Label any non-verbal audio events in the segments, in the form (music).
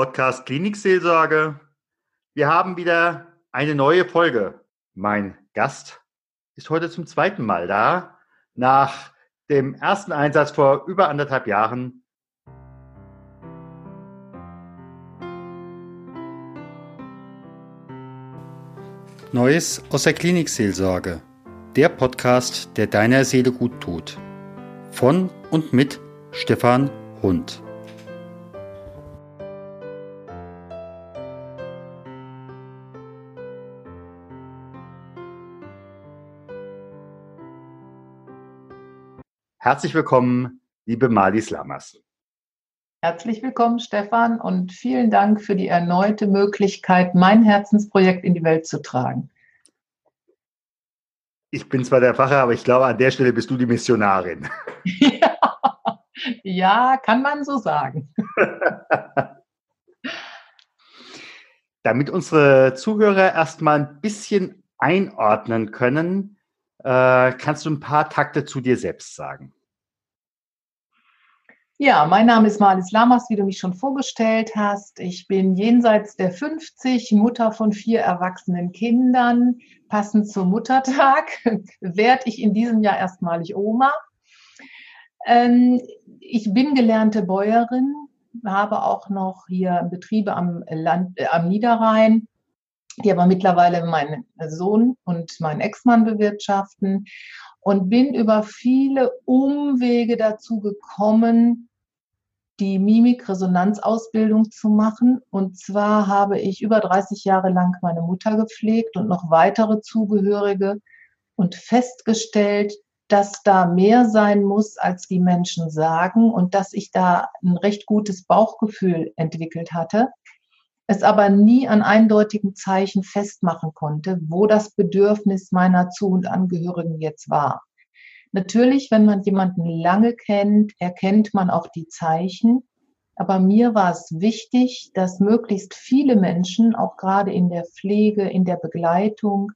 Podcast Klinikseelsorge. Wir haben wieder eine neue Folge. Mein Gast ist heute zum zweiten Mal da. Nach dem ersten Einsatz vor über anderthalb Jahren. Neues aus der Klinikseelsorge. Der Podcast, der deiner Seele gut tut. Von und mit Stefan Hund. Herzlich willkommen, liebe Malis Lamas. Herzlich willkommen, Stefan, und vielen Dank für die erneute Möglichkeit, mein Herzensprojekt in die Welt zu tragen. Ich bin zwar der Pfarrer, aber ich glaube, an der Stelle bist du die Missionarin. Ja, (laughs) ja kann man so sagen. (laughs) Damit unsere Zuhörer erstmal ein bisschen einordnen können, äh, kannst du ein paar Takte zu dir selbst sagen? Ja, mein Name ist Marlies Lamas, wie du mich schon vorgestellt hast. Ich bin jenseits der 50, Mutter von vier erwachsenen Kindern. Passend zum Muttertag (laughs) werde ich in diesem Jahr erstmalig Oma. Ähm, ich bin gelernte Bäuerin, habe auch noch hier Betriebe am, Land, äh, am Niederrhein die aber mittlerweile meinen Sohn und meinen Ex-Mann bewirtschaften und bin über viele Umwege dazu gekommen, die Mimikresonanzausbildung zu machen. Und zwar habe ich über 30 Jahre lang meine Mutter gepflegt und noch weitere Zugehörige und festgestellt, dass da mehr sein muss, als die Menschen sagen und dass ich da ein recht gutes Bauchgefühl entwickelt hatte es aber nie an eindeutigen Zeichen festmachen konnte, wo das Bedürfnis meiner Zu- und Angehörigen jetzt war. Natürlich, wenn man jemanden lange kennt, erkennt man auch die Zeichen. Aber mir war es wichtig, dass möglichst viele Menschen, auch gerade in der Pflege, in der Begleitung,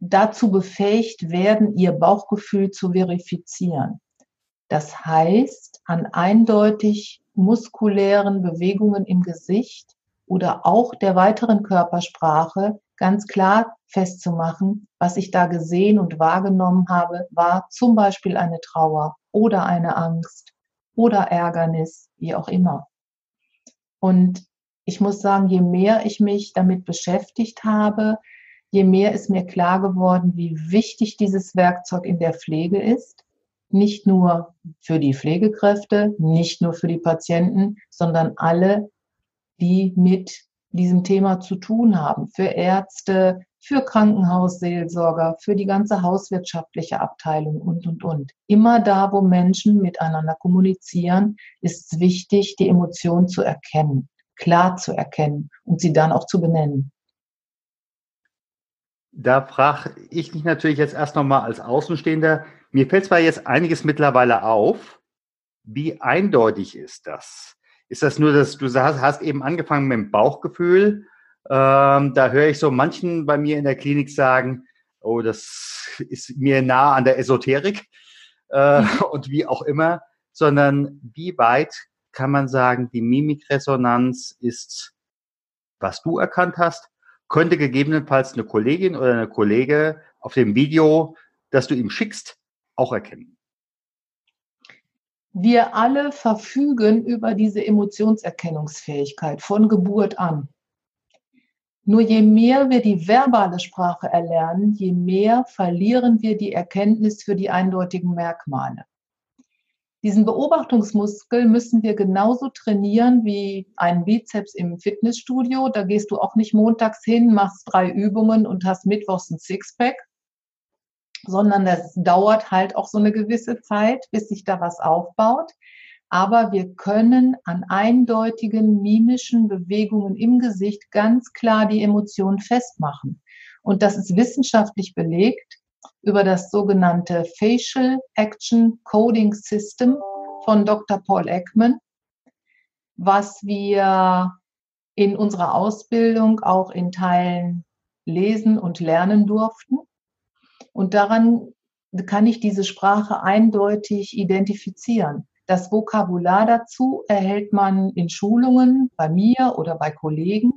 dazu befähigt werden, ihr Bauchgefühl zu verifizieren. Das heißt, an eindeutig muskulären Bewegungen im Gesicht oder auch der weiteren Körpersprache ganz klar festzumachen, was ich da gesehen und wahrgenommen habe, war zum Beispiel eine Trauer oder eine Angst oder Ärgernis, wie auch immer. Und ich muss sagen, je mehr ich mich damit beschäftigt habe, je mehr ist mir klar geworden, wie wichtig dieses Werkzeug in der Pflege ist. Nicht nur für die Pflegekräfte, nicht nur für die Patienten, sondern alle, die mit diesem Thema zu tun haben, für Ärzte, für Krankenhausseelsorger, für die ganze hauswirtschaftliche Abteilung und, und, und. Immer da, wo Menschen miteinander kommunizieren, ist es wichtig, die Emotionen zu erkennen, klar zu erkennen und sie dann auch zu benennen. Da frage ich mich natürlich jetzt erst nochmal als Außenstehender. Mir fällt zwar jetzt einiges mittlerweile auf. Wie eindeutig ist das? Ist das nur, dass du hast, hast eben angefangen mit dem Bauchgefühl? Ähm, da höre ich so manchen bei mir in der Klinik sagen, oh, das ist mir nah an der Esoterik äh, und wie auch immer, sondern wie weit kann man sagen, die Mimikresonanz ist, was du erkannt hast, könnte gegebenenfalls eine Kollegin oder eine Kollege auf dem Video, das du ihm schickst, auch erkennen. Wir alle verfügen über diese Emotionserkennungsfähigkeit von Geburt an. Nur je mehr wir die verbale Sprache erlernen, je mehr verlieren wir die Erkenntnis für die eindeutigen Merkmale. Diesen Beobachtungsmuskel müssen wir genauso trainieren wie einen Bizeps im Fitnessstudio. Da gehst du auch nicht montags hin, machst drei Übungen und hast mittwochs ein Sixpack, sondern das dauert halt auch so eine gewisse Zeit, bis sich da was aufbaut. Aber wir können an eindeutigen mimischen Bewegungen im Gesicht ganz klar die Emotionen festmachen. Und das ist wissenschaftlich belegt über das sogenannte Facial Action Coding System von Dr. Paul Ekman, was wir in unserer Ausbildung auch in Teilen lesen und lernen durften. Und daran kann ich diese Sprache eindeutig identifizieren. Das Vokabular dazu erhält man in Schulungen bei mir oder bei Kollegen.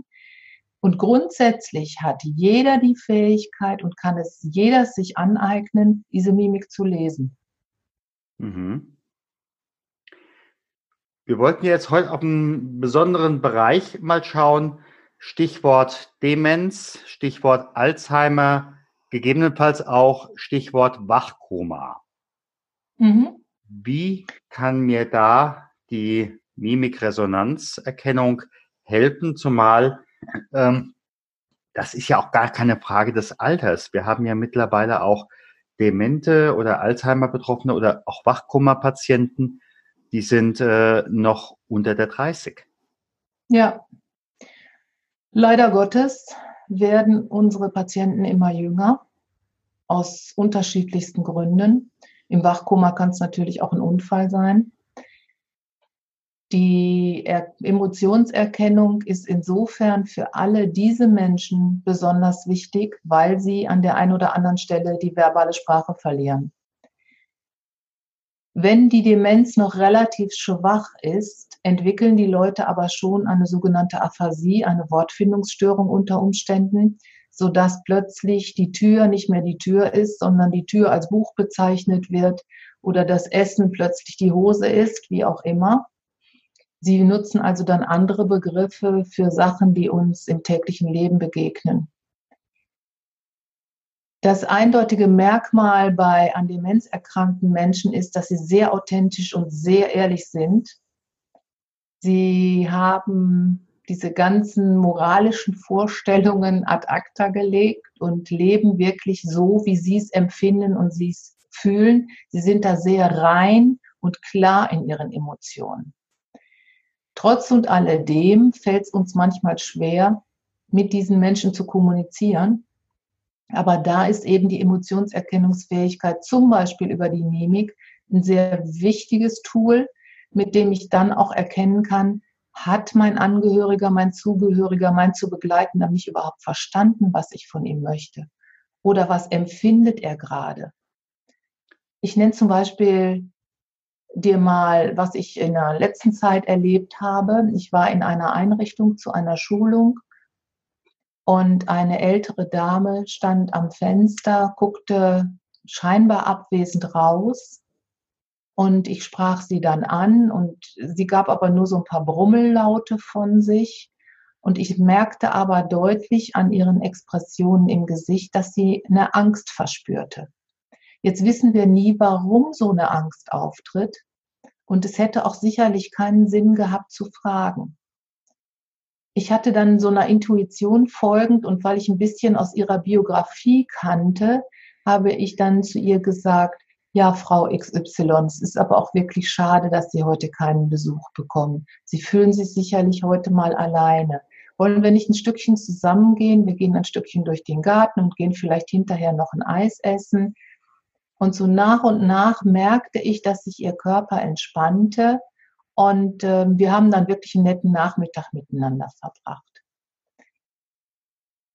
Und grundsätzlich hat jeder die Fähigkeit und kann es jeder sich aneignen, diese Mimik zu lesen. Mhm. Wir wollten jetzt heute auf einen besonderen Bereich mal schauen. Stichwort Demenz, Stichwort Alzheimer, gegebenenfalls auch Stichwort Wachkoma. Mhm. Wie kann mir da die Mimikresonanzerkennung helfen, zumal ähm, das ist ja auch gar keine Frage des Alters. Wir haben ja mittlerweile auch Demente oder Alzheimer-Betroffene oder auch Wachkoma-Patienten, die sind äh, noch unter der 30. Ja. Leider Gottes werden unsere Patienten immer jünger, aus unterschiedlichsten Gründen. Im Wachkoma kann es natürlich auch ein Unfall sein. Die er Emotionserkennung ist insofern für alle diese Menschen besonders wichtig, weil sie an der einen oder anderen Stelle die verbale Sprache verlieren. Wenn die Demenz noch relativ schwach ist, entwickeln die Leute aber schon eine sogenannte Aphasie, eine Wortfindungsstörung unter Umständen, so dass plötzlich die Tür nicht mehr die Tür ist, sondern die Tür als Buch bezeichnet wird oder das Essen plötzlich die Hose ist, wie auch immer. Sie nutzen also dann andere Begriffe für Sachen, die uns im täglichen Leben begegnen. Das eindeutige Merkmal bei an Demenz erkrankten Menschen ist, dass sie sehr authentisch und sehr ehrlich sind. Sie haben diese ganzen moralischen Vorstellungen ad acta gelegt und leben wirklich so, wie sie es empfinden und sie es fühlen. Sie sind da sehr rein und klar in ihren Emotionen. Trotz und alledem fällt es uns manchmal schwer, mit diesen Menschen zu kommunizieren. Aber da ist eben die Emotionserkennungsfähigkeit zum Beispiel über die Mimik ein sehr wichtiges Tool, mit dem ich dann auch erkennen kann, hat mein Angehöriger, mein Zugehöriger, mein zu begleitender mich überhaupt verstanden, was ich von ihm möchte? Oder was empfindet er gerade? Ich nenne zum Beispiel dir mal, was ich in der letzten Zeit erlebt habe. Ich war in einer Einrichtung zu einer Schulung und eine ältere Dame stand am Fenster, guckte scheinbar abwesend raus und ich sprach sie dann an und sie gab aber nur so ein paar Brummellaute von sich. Und ich merkte aber deutlich an ihren Expressionen im Gesicht, dass sie eine Angst verspürte. Jetzt wissen wir nie, warum so eine Angst auftritt. Und es hätte auch sicherlich keinen Sinn gehabt zu fragen. Ich hatte dann so einer Intuition folgend und weil ich ein bisschen aus ihrer Biografie kannte, habe ich dann zu ihr gesagt, ja, Frau XY, es ist aber auch wirklich schade, dass Sie heute keinen Besuch bekommen. Sie fühlen sich sicherlich heute mal alleine. Wollen wir nicht ein Stückchen zusammengehen? Wir gehen ein Stückchen durch den Garten und gehen vielleicht hinterher noch ein Eis essen. Und so nach und nach merkte ich, dass sich ihr Körper entspannte und äh, wir haben dann wirklich einen netten Nachmittag miteinander verbracht.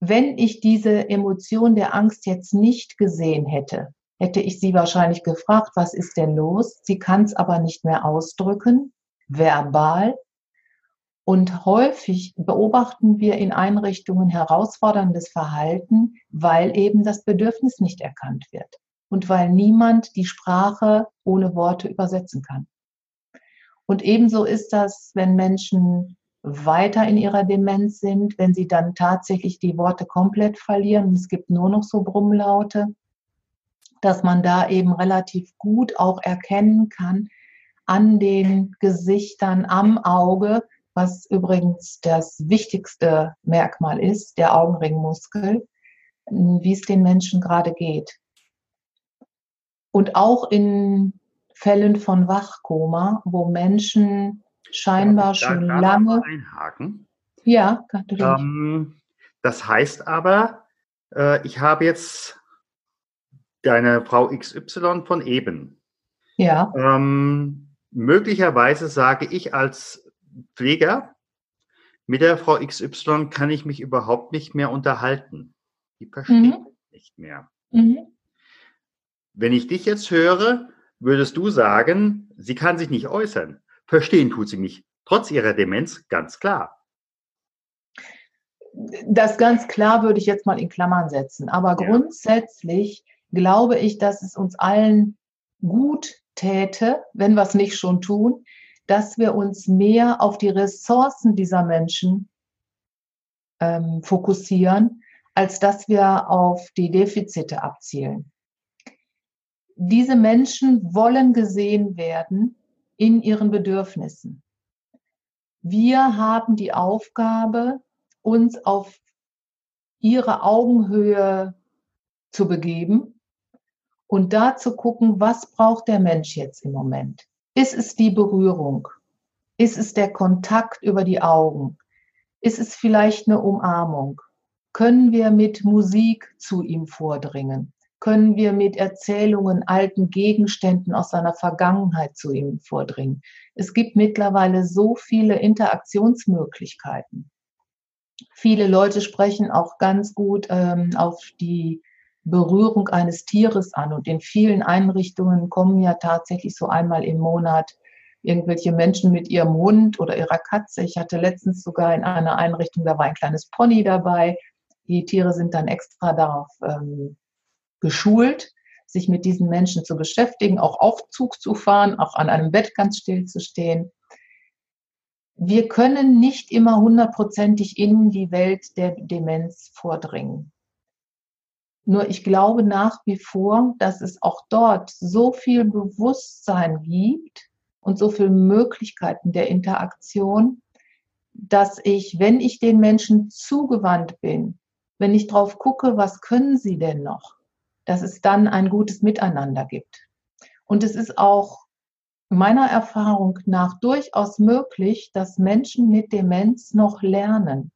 Wenn ich diese Emotion der Angst jetzt nicht gesehen hätte, hätte ich sie wahrscheinlich gefragt, was ist denn los? Sie kann es aber nicht mehr ausdrücken, verbal. Und häufig beobachten wir in Einrichtungen herausforderndes Verhalten, weil eben das Bedürfnis nicht erkannt wird und weil niemand die Sprache ohne Worte übersetzen kann. Und ebenso ist das, wenn Menschen weiter in ihrer Demenz sind, wenn sie dann tatsächlich die Worte komplett verlieren und es gibt nur noch so Brummlaute, dass man da eben relativ gut auch erkennen kann an den Gesichtern, am Auge, was übrigens das wichtigste Merkmal ist, der Augenringmuskel, wie es den Menschen gerade geht. Und auch in Fällen von Wachkoma, wo Menschen scheinbar ja, schon lange. Einhaken. Ja, natürlich. Ähm, das heißt aber, äh, ich habe jetzt deine Frau XY von eben. Ja. Ähm, möglicherweise sage ich als Pfleger, mit der Frau XY kann ich mich überhaupt nicht mehr unterhalten. Die versteht mhm. nicht mehr. Mhm. Wenn ich dich jetzt höre, würdest du sagen, sie kann sich nicht äußern. Verstehen tut sie mich, trotz ihrer Demenz, ganz klar. Das ganz klar würde ich jetzt mal in Klammern setzen. Aber ja. grundsätzlich glaube ich, dass es uns allen gut täte, wenn wir es nicht schon tun, dass wir uns mehr auf die Ressourcen dieser Menschen ähm, fokussieren, als dass wir auf die Defizite abzielen. Diese Menschen wollen gesehen werden in ihren Bedürfnissen. Wir haben die Aufgabe, uns auf ihre Augenhöhe zu begeben und da zu gucken, was braucht der Mensch jetzt im Moment? Ist es die Berührung? Ist es der Kontakt über die Augen? Ist es vielleicht eine Umarmung? Können wir mit Musik zu ihm vordringen? Können wir mit Erzählungen, alten Gegenständen aus seiner Vergangenheit zu ihm vordringen? Es gibt mittlerweile so viele Interaktionsmöglichkeiten. Viele Leute sprechen auch ganz gut ähm, auf die Berührung eines Tieres an. Und in vielen Einrichtungen kommen ja tatsächlich so einmal im Monat irgendwelche Menschen mit ihrem Hund oder ihrer Katze. Ich hatte letztens sogar in einer Einrichtung, da war ein kleines Pony dabei. Die Tiere sind dann extra darauf ähm, geschult, sich mit diesen Menschen zu beschäftigen, auch Aufzug zu fahren, auch an einem Bett ganz still zu stehen. Wir können nicht immer hundertprozentig in die Welt der Demenz vordringen. Nur ich glaube nach wie vor, dass es auch dort so viel Bewusstsein gibt und so viele Möglichkeiten der Interaktion, dass ich, wenn ich den Menschen zugewandt bin, wenn ich drauf gucke, was können sie denn noch, dass es dann ein gutes Miteinander gibt. Und es ist auch meiner Erfahrung nach durchaus möglich, dass Menschen mit Demenz noch lernen.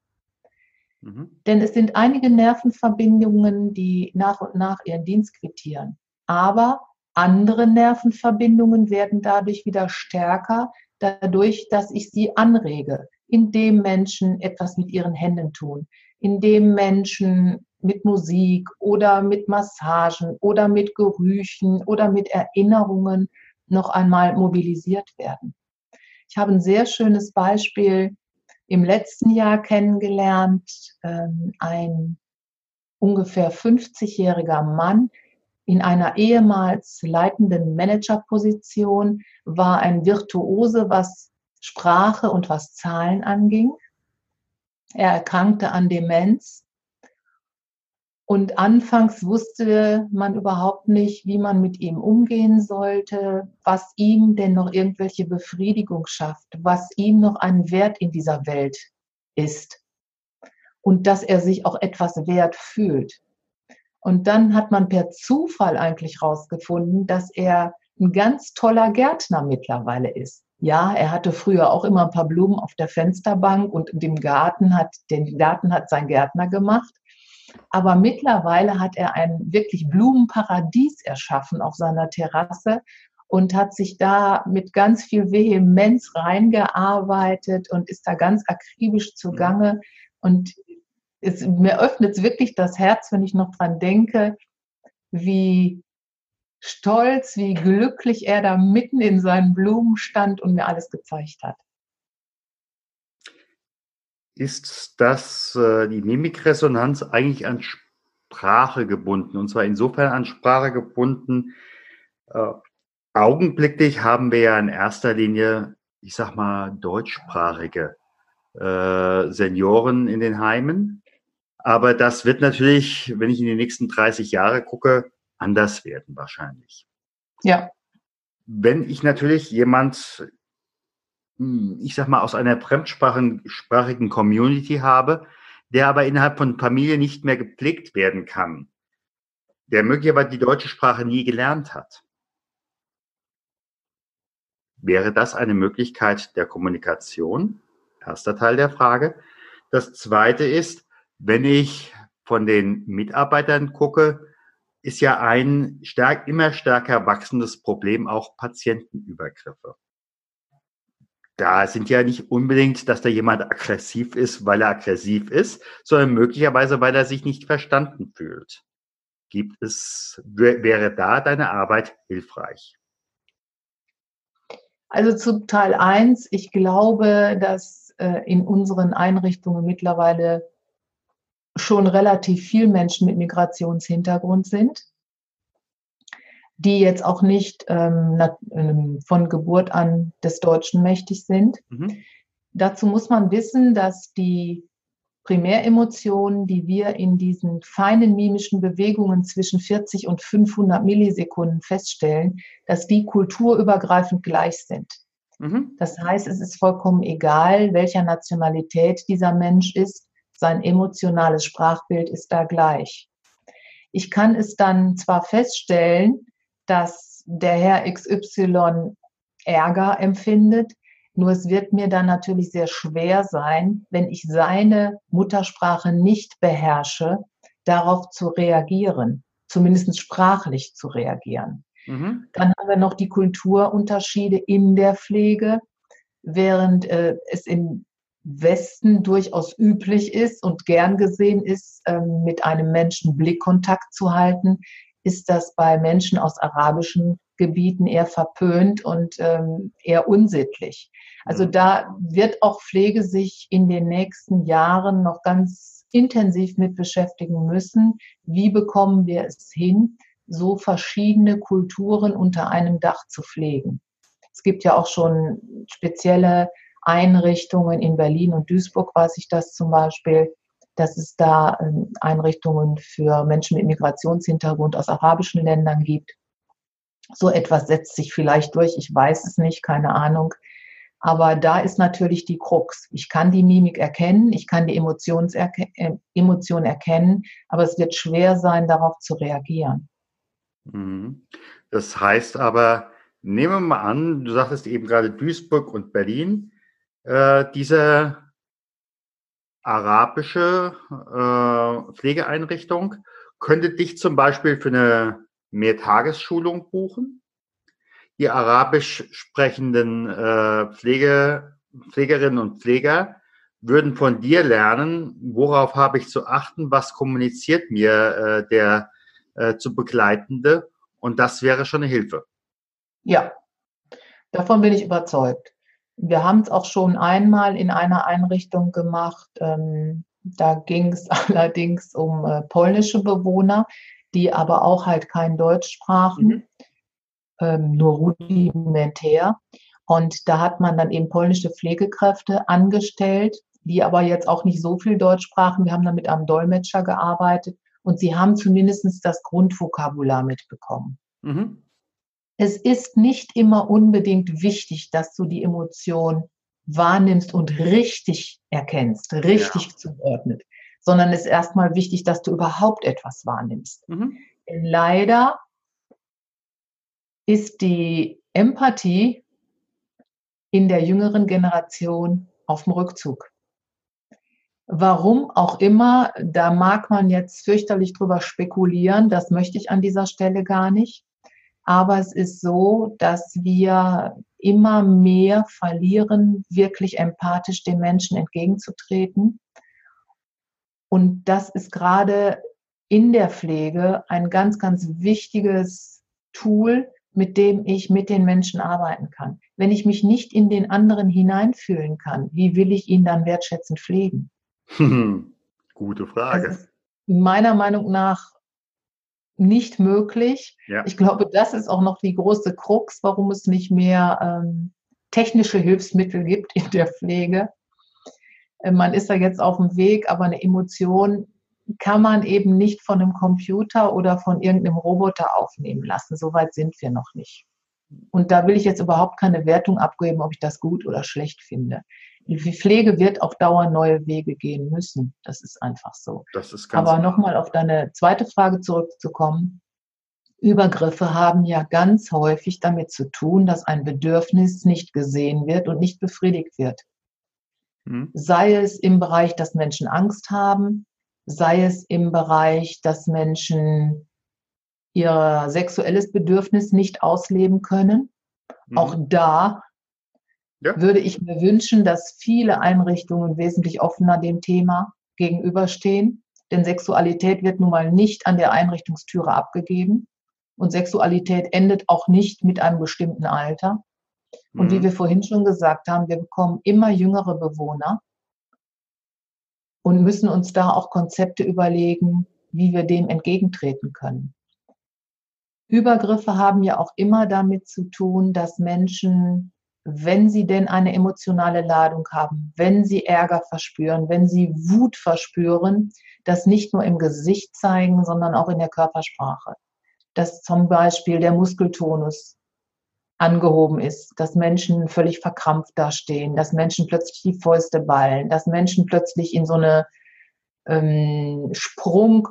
Mhm. Denn es sind einige Nervenverbindungen, die nach und nach ihren Dienst quittieren. Aber andere Nervenverbindungen werden dadurch wieder stärker, dadurch, dass ich sie anrege, indem Menschen etwas mit ihren Händen tun, indem Menschen mit Musik oder mit Massagen oder mit Gerüchen oder mit Erinnerungen noch einmal mobilisiert werden. Ich habe ein sehr schönes Beispiel im letzten Jahr kennengelernt. Ähm, ein ungefähr 50-jähriger Mann in einer ehemals leitenden Managerposition war ein Virtuose, was Sprache und was Zahlen anging. Er erkrankte an Demenz und anfangs wusste man überhaupt nicht, wie man mit ihm umgehen sollte, was ihm denn noch irgendwelche Befriedigung schafft, was ihm noch ein Wert in dieser Welt ist. Und dass er sich auch etwas wert fühlt. Und dann hat man per Zufall eigentlich rausgefunden, dass er ein ganz toller Gärtner mittlerweile ist. Ja, er hatte früher auch immer ein paar Blumen auf der Fensterbank und dem Garten hat, den Garten hat sein Gärtner gemacht. Aber mittlerweile hat er ein wirklich Blumenparadies erschaffen auf seiner Terrasse und hat sich da mit ganz viel Vehemenz reingearbeitet und ist da ganz akribisch zugange. Und es, mir öffnet es wirklich das Herz, wenn ich noch dran denke, wie stolz, wie glücklich er da mitten in seinen Blumen stand und mir alles gezeigt hat ist das äh, die Mimikresonanz eigentlich an Sprache gebunden. Und zwar insofern an Sprache gebunden. Äh, augenblicklich haben wir ja in erster Linie, ich sag mal, deutschsprachige äh, Senioren in den Heimen. Aber das wird natürlich, wenn ich in die nächsten 30 Jahre gucke, anders werden wahrscheinlich. Ja. Wenn ich natürlich jemand ich sag mal, aus einer fremdsprachigen Community habe, der aber innerhalb von Familie nicht mehr gepflegt werden kann, der möglicherweise die deutsche Sprache nie gelernt hat. Wäre das eine Möglichkeit der Kommunikation? Erster Teil der Frage. Das zweite ist, wenn ich von den Mitarbeitern gucke, ist ja ein stark, immer stärker wachsendes Problem auch Patientenübergriffe da sind ja nicht unbedingt, dass da jemand aggressiv ist, weil er aggressiv ist, sondern möglicherweise, weil er sich nicht verstanden fühlt. Gibt es, wäre da deine Arbeit hilfreich? Also zu Teil 1, ich glaube, dass äh, in unseren Einrichtungen mittlerweile schon relativ viel Menschen mit Migrationshintergrund sind, die jetzt auch nicht ähm, ähm, von Geburt an des Deutschen mächtig sind. Mhm. Dazu muss man wissen, dass die Primäremotionen, die wir in diesen feinen mimischen Bewegungen zwischen 40 und 500 Millisekunden feststellen, dass die kulturübergreifend gleich sind. Mhm. Das heißt, es ist vollkommen egal, welcher Nationalität dieser Mensch ist, sein emotionales Sprachbild ist da gleich. Ich kann es dann zwar feststellen, dass der Herr XY Ärger empfindet, nur es wird mir dann natürlich sehr schwer sein, wenn ich seine Muttersprache nicht beherrsche, darauf zu reagieren, zumindest sprachlich zu reagieren. Mhm. Dann haben wir noch die Kulturunterschiede in der Pflege, während äh, es im Westen durchaus üblich ist und gern gesehen ist, äh, mit einem Menschen Blickkontakt zu halten, ist das bei Menschen aus arabischen Gebieten eher verpönt und ähm, eher unsittlich. Also mhm. da wird auch Pflege sich in den nächsten Jahren noch ganz intensiv mit beschäftigen müssen. Wie bekommen wir es hin, so verschiedene Kulturen unter einem Dach zu pflegen? Es gibt ja auch schon spezielle Einrichtungen in Berlin und Duisburg, weiß ich das zum Beispiel, dass es da ähm, Einrichtungen für Menschen mit Migrationshintergrund aus arabischen Ländern gibt. So etwas setzt sich vielleicht durch, ich weiß es nicht, keine Ahnung. Aber da ist natürlich die Krux. Ich kann die Mimik erkennen, ich kann die äh, Emotion erkennen, aber es wird schwer sein, darauf zu reagieren. Mhm. Das heißt aber, nehmen wir mal an, du sagtest eben gerade Duisburg und Berlin, äh, diese arabische äh, Pflegeeinrichtung könnte dich zum Beispiel für eine Mehrtagesschulung buchen. Die arabisch sprechenden äh, Pflege, Pflegerinnen und Pfleger würden von dir lernen, worauf habe ich zu achten, was kommuniziert mir äh, der äh, zu Begleitende und das wäre schon eine Hilfe. Ja, davon bin ich überzeugt. Wir haben es auch schon einmal in einer Einrichtung gemacht. Ähm, da ging es (laughs) allerdings um äh, polnische Bewohner, die aber auch halt kein Deutsch sprachen, mhm. ähm, nur rudimentär. Und da hat man dann eben polnische Pflegekräfte angestellt, die aber jetzt auch nicht so viel Deutsch sprachen. Wir haben dann mit einem Dolmetscher gearbeitet und sie haben zumindest das Grundvokabular mitbekommen. Mhm es ist nicht immer unbedingt wichtig, dass du die Emotion wahrnimmst und richtig erkennst, richtig ja. zuordnet, sondern es ist erstmal wichtig, dass du überhaupt etwas wahrnimmst. Mhm. Denn leider ist die Empathie in der jüngeren Generation auf dem Rückzug. Warum auch immer, da mag man jetzt fürchterlich drüber spekulieren, das möchte ich an dieser Stelle gar nicht. Aber es ist so, dass wir immer mehr verlieren, wirklich empathisch den Menschen entgegenzutreten. Und das ist gerade in der Pflege ein ganz, ganz wichtiges Tool, mit dem ich mit den Menschen arbeiten kann. Wenn ich mich nicht in den anderen hineinfühlen kann, wie will ich ihn dann wertschätzend pflegen? (laughs) Gute Frage. meiner Meinung nach nicht möglich. Ja. Ich glaube, das ist auch noch die große Krux, warum es nicht mehr ähm, technische Hilfsmittel gibt in der Pflege. Äh, man ist da jetzt auf dem Weg, aber eine Emotion kann man eben nicht von einem Computer oder von irgendeinem Roboter aufnehmen lassen. Soweit sind wir noch nicht. Und da will ich jetzt überhaupt keine Wertung abgeben, ob ich das gut oder schlecht finde. Die Pflege wird auf Dauer neue Wege gehen müssen. Das ist einfach so. Das ist ganz Aber nochmal auf deine zweite Frage zurückzukommen. Übergriffe haben ja ganz häufig damit zu tun, dass ein Bedürfnis nicht gesehen wird und nicht befriedigt wird. Hm. Sei es im Bereich, dass Menschen Angst haben, sei es im Bereich, dass Menschen ihr sexuelles Bedürfnis nicht ausleben können. Hm. Auch da ja. würde ich mir wünschen, dass viele Einrichtungen wesentlich offener dem Thema gegenüberstehen. Denn Sexualität wird nun mal nicht an der Einrichtungstüre abgegeben. Und Sexualität endet auch nicht mit einem bestimmten Alter. Und mhm. wie wir vorhin schon gesagt haben, wir bekommen immer jüngere Bewohner und müssen uns da auch Konzepte überlegen, wie wir dem entgegentreten können. Übergriffe haben ja auch immer damit zu tun, dass Menschen, wenn sie denn eine emotionale Ladung haben, wenn sie Ärger verspüren, wenn sie Wut verspüren, das nicht nur im Gesicht zeigen, sondern auch in der Körpersprache. Dass zum Beispiel der Muskeltonus angehoben ist, dass Menschen völlig verkrampft dastehen, dass Menschen plötzlich die Fäuste ballen, dass Menschen plötzlich in so eine ähm, Sprung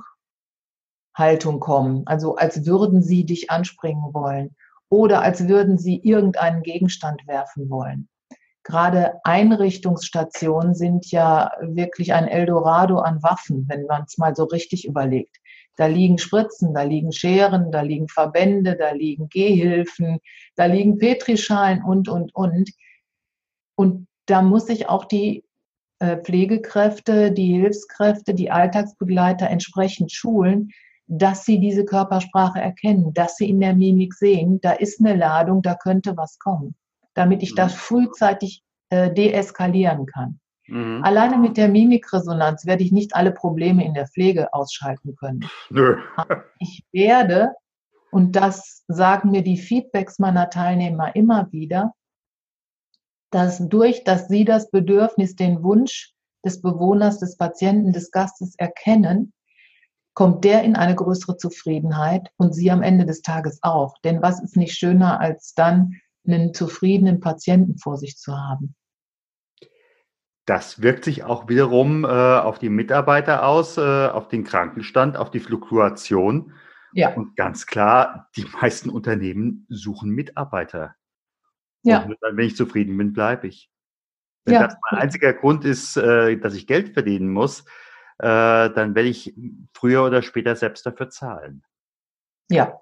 Haltung kommen, also als würden sie dich anspringen wollen oder als würden sie irgendeinen Gegenstand werfen wollen. Gerade Einrichtungsstationen sind ja wirklich ein Eldorado an Waffen, wenn man es mal so richtig überlegt. Da liegen Spritzen, da liegen Scheren, da liegen Verbände, da liegen Gehhilfen, da liegen Petrischalen und, und, und. Und da muss sich auch die äh, Pflegekräfte, die Hilfskräfte, die Alltagsbegleiter entsprechend schulen, dass sie diese Körpersprache erkennen, dass sie in der Mimik sehen, da ist eine Ladung, da könnte was kommen, damit ich das mhm. frühzeitig äh, deeskalieren kann. Mhm. Alleine mit der Mimikresonanz werde ich nicht alle Probleme in der Pflege ausschalten können. (laughs) Nö. Ich werde, und das sagen mir die Feedbacks meiner Teilnehmer immer wieder, dass durch, dass sie das Bedürfnis, den Wunsch des Bewohners, des Patienten, des Gastes erkennen, kommt der in eine größere Zufriedenheit und sie am Ende des Tages auch. Denn was ist nicht schöner, als dann einen zufriedenen Patienten vor sich zu haben? Das wirkt sich auch wiederum äh, auf die Mitarbeiter aus, äh, auf den Krankenstand, auf die Fluktuation. Ja. Und ganz klar, die (laughs) meisten Unternehmen suchen Mitarbeiter. Ja. Und wenn ich zufrieden bin, bleibe ich. Wenn ja. das mein einziger Grund ist, äh, dass ich Geld verdienen muss, äh, dann werde ich früher oder später selbst dafür zahlen. Ja,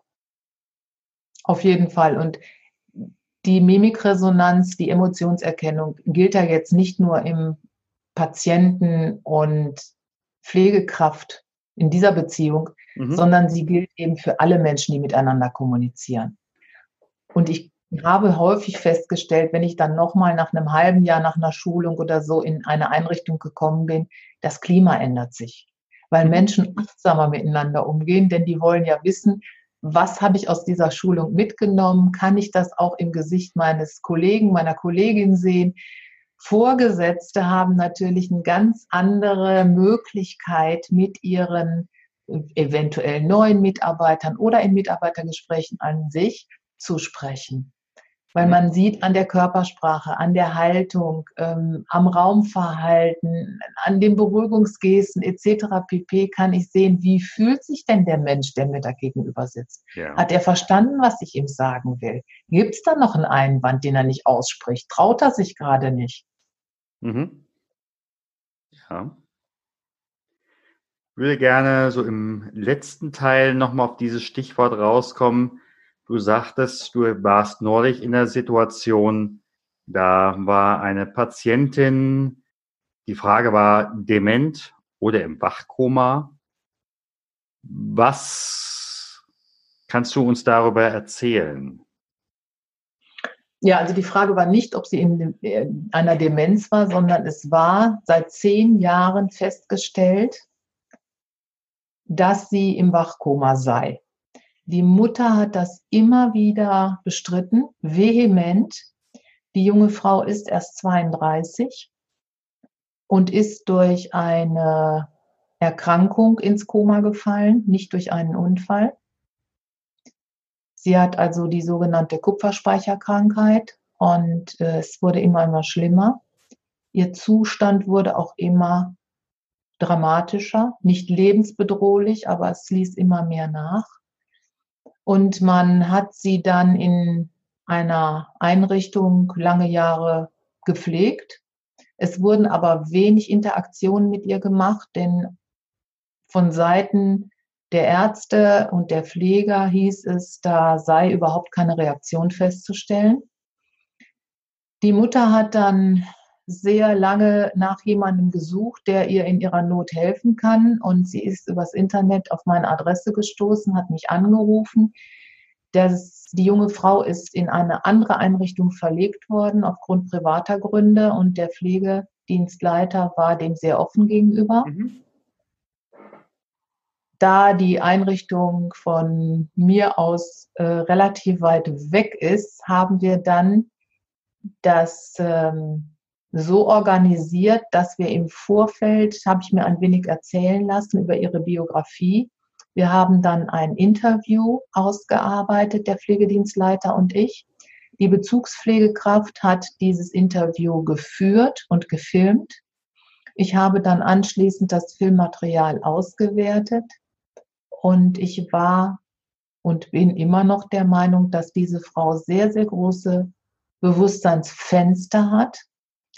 auf jeden Fall. Und die Mimikresonanz, die Emotionserkennung gilt ja jetzt nicht nur im Patienten- und Pflegekraft in dieser Beziehung, mhm. sondern sie gilt eben für alle Menschen, die miteinander kommunizieren. Und ich habe häufig festgestellt, wenn ich dann nochmal nach einem halben Jahr nach einer Schulung oder so in eine Einrichtung gekommen bin, das Klima ändert sich, weil Menschen achtsamer miteinander umgehen, denn die wollen ja wissen, was habe ich aus dieser Schulung mitgenommen? Kann ich das auch im Gesicht meines Kollegen, meiner Kollegin sehen? Vorgesetzte haben natürlich eine ganz andere Möglichkeit, mit ihren eventuell neuen Mitarbeitern oder in Mitarbeitergesprächen an sich zu sprechen weil man sieht an der Körpersprache, an der Haltung, ähm, am Raumverhalten, an den Beruhigungsgesten etc. pp. kann ich sehen, wie fühlt sich denn der Mensch, der mir da gegenüber sitzt. Ja. Hat er verstanden, was ich ihm sagen will? Gibt es da noch einen Einwand, den er nicht ausspricht? Traut er sich gerade nicht? Mhm. Ja. Ich würde gerne so im letzten Teil nochmal auf dieses Stichwort rauskommen Du sagtest, du warst neulich in der Situation, da war eine Patientin, die Frage war dement oder im Wachkoma. Was kannst du uns darüber erzählen? Ja, also die Frage war nicht, ob sie in einer Demenz war, sondern es war seit zehn Jahren festgestellt, dass sie im Wachkoma sei. Die Mutter hat das immer wieder bestritten, vehement. Die junge Frau ist erst 32 und ist durch eine Erkrankung ins Koma gefallen, nicht durch einen Unfall. Sie hat also die sogenannte Kupferspeicherkrankheit und äh, es wurde immer, immer schlimmer. Ihr Zustand wurde auch immer dramatischer, nicht lebensbedrohlich, aber es ließ immer mehr nach. Und man hat sie dann in einer Einrichtung lange Jahre gepflegt. Es wurden aber wenig Interaktionen mit ihr gemacht, denn von Seiten der Ärzte und der Pfleger hieß es, da sei überhaupt keine Reaktion festzustellen. Die Mutter hat dann sehr lange nach jemandem gesucht, der ihr in ihrer Not helfen kann. Und sie ist übers Internet auf meine Adresse gestoßen, hat mich angerufen. Das, die junge Frau ist in eine andere Einrichtung verlegt worden aufgrund privater Gründe und der Pflegedienstleiter war dem sehr offen gegenüber. Mhm. Da die Einrichtung von mir aus äh, relativ weit weg ist, haben wir dann das ähm, so organisiert, dass wir im Vorfeld, habe ich mir ein wenig erzählen lassen über ihre Biografie. Wir haben dann ein Interview ausgearbeitet, der Pflegedienstleiter und ich. Die Bezugspflegekraft hat dieses Interview geführt und gefilmt. Ich habe dann anschließend das Filmmaterial ausgewertet und ich war und bin immer noch der Meinung, dass diese Frau sehr, sehr große Bewusstseinsfenster hat.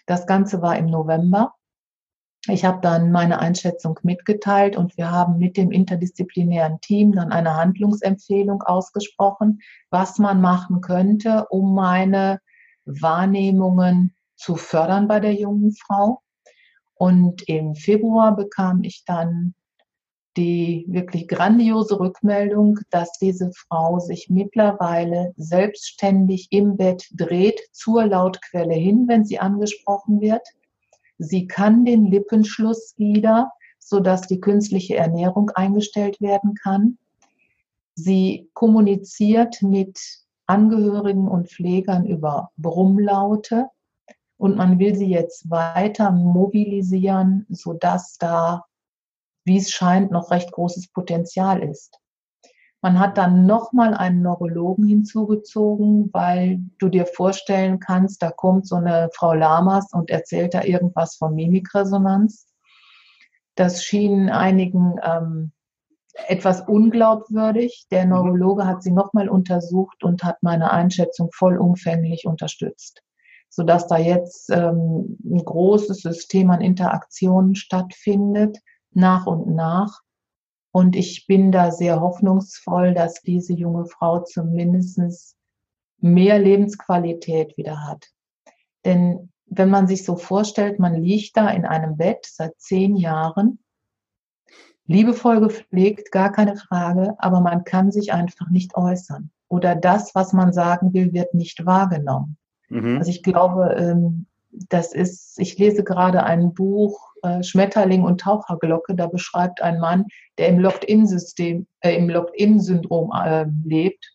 Das Ganze war im November. Ich habe dann meine Einschätzung mitgeteilt und wir haben mit dem interdisziplinären Team dann eine Handlungsempfehlung ausgesprochen, was man machen könnte, um meine Wahrnehmungen zu fördern bei der jungen Frau. Und im Februar bekam ich dann die wirklich grandiose Rückmeldung, dass diese Frau sich mittlerweile selbstständig im Bett dreht zur Lautquelle hin, wenn sie angesprochen wird. Sie kann den Lippenschluss wieder, sodass die künstliche Ernährung eingestellt werden kann. Sie kommuniziert mit Angehörigen und Pflegern über Brummlaute und man will sie jetzt weiter mobilisieren, sodass da wie es scheint, noch recht großes Potenzial ist. Man hat dann nochmal einen Neurologen hinzugezogen, weil du dir vorstellen kannst, da kommt so eine Frau Lamas und erzählt da irgendwas von Mimikresonanz. Das schien einigen ähm, etwas unglaubwürdig. Der mhm. Neurologe hat sie nochmal untersucht und hat meine Einschätzung vollumfänglich unterstützt, sodass da jetzt ähm, ein großes System an Interaktionen stattfindet nach und nach. Und ich bin da sehr hoffnungsvoll, dass diese junge Frau zumindest mehr Lebensqualität wieder hat. Denn wenn man sich so vorstellt, man liegt da in einem Bett seit zehn Jahren, liebevoll gepflegt, gar keine Frage, aber man kann sich einfach nicht äußern. Oder das, was man sagen will, wird nicht wahrgenommen. Mhm. Also ich glaube, ähm, das ist, ich lese gerade ein Buch, äh, Schmetterling und Taucherglocke, da beschreibt ein Mann, der im Locked-In-System, äh, im Locked-In-Syndrom äh, lebt,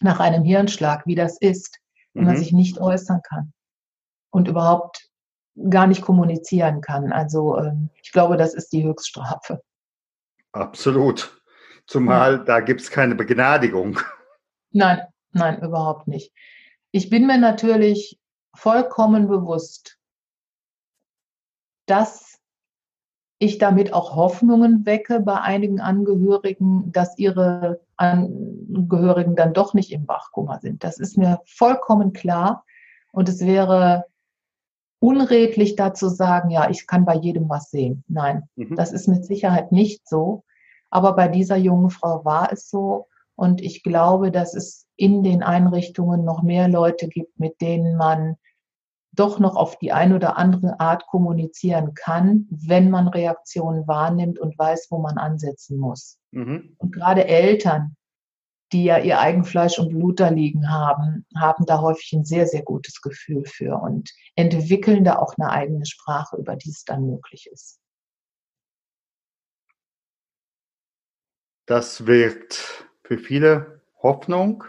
nach einem Hirnschlag, wie das ist, wenn mhm. man sich nicht äußern kann und überhaupt gar nicht kommunizieren kann. Also ähm, ich glaube, das ist die Höchststrafe. Absolut. Zumal ja. da gibt es keine Begnadigung. Nein, nein, überhaupt nicht. Ich bin mir natürlich vollkommen bewusst, dass ich damit auch Hoffnungen wecke bei einigen Angehörigen, dass ihre Angehörigen dann doch nicht im Wachkoma sind. Das ist mir vollkommen klar. Und es wäre unredlich dazu sagen, ja, ich kann bei jedem was sehen. Nein, mhm. das ist mit Sicherheit nicht so. Aber bei dieser jungen Frau war es so. Und ich glaube, dass es in den Einrichtungen noch mehr Leute gibt, mit denen man doch noch auf die eine oder andere Art kommunizieren kann, wenn man Reaktionen wahrnimmt und weiß, wo man ansetzen muss. Mhm. Und gerade Eltern, die ja ihr Eigenfleisch und Blut da liegen haben, haben da häufig ein sehr, sehr gutes Gefühl für und entwickeln da auch eine eigene Sprache, über die es dann möglich ist. Das wirkt für viele Hoffnung.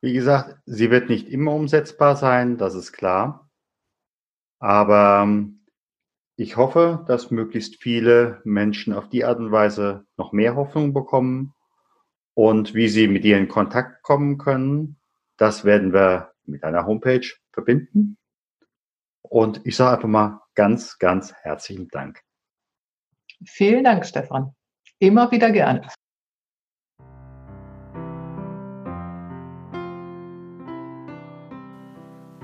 Wie gesagt, sie wird nicht immer umsetzbar sein, das ist klar. Aber ähm, ich hoffe, dass möglichst viele Menschen auf die Art und Weise noch mehr Hoffnung bekommen. Und wie sie mit ihr in Kontakt kommen können, das werden wir mit einer Homepage verbinden. Und ich sage einfach mal ganz, ganz herzlichen Dank. Vielen Dank, Stefan. Immer wieder gerne.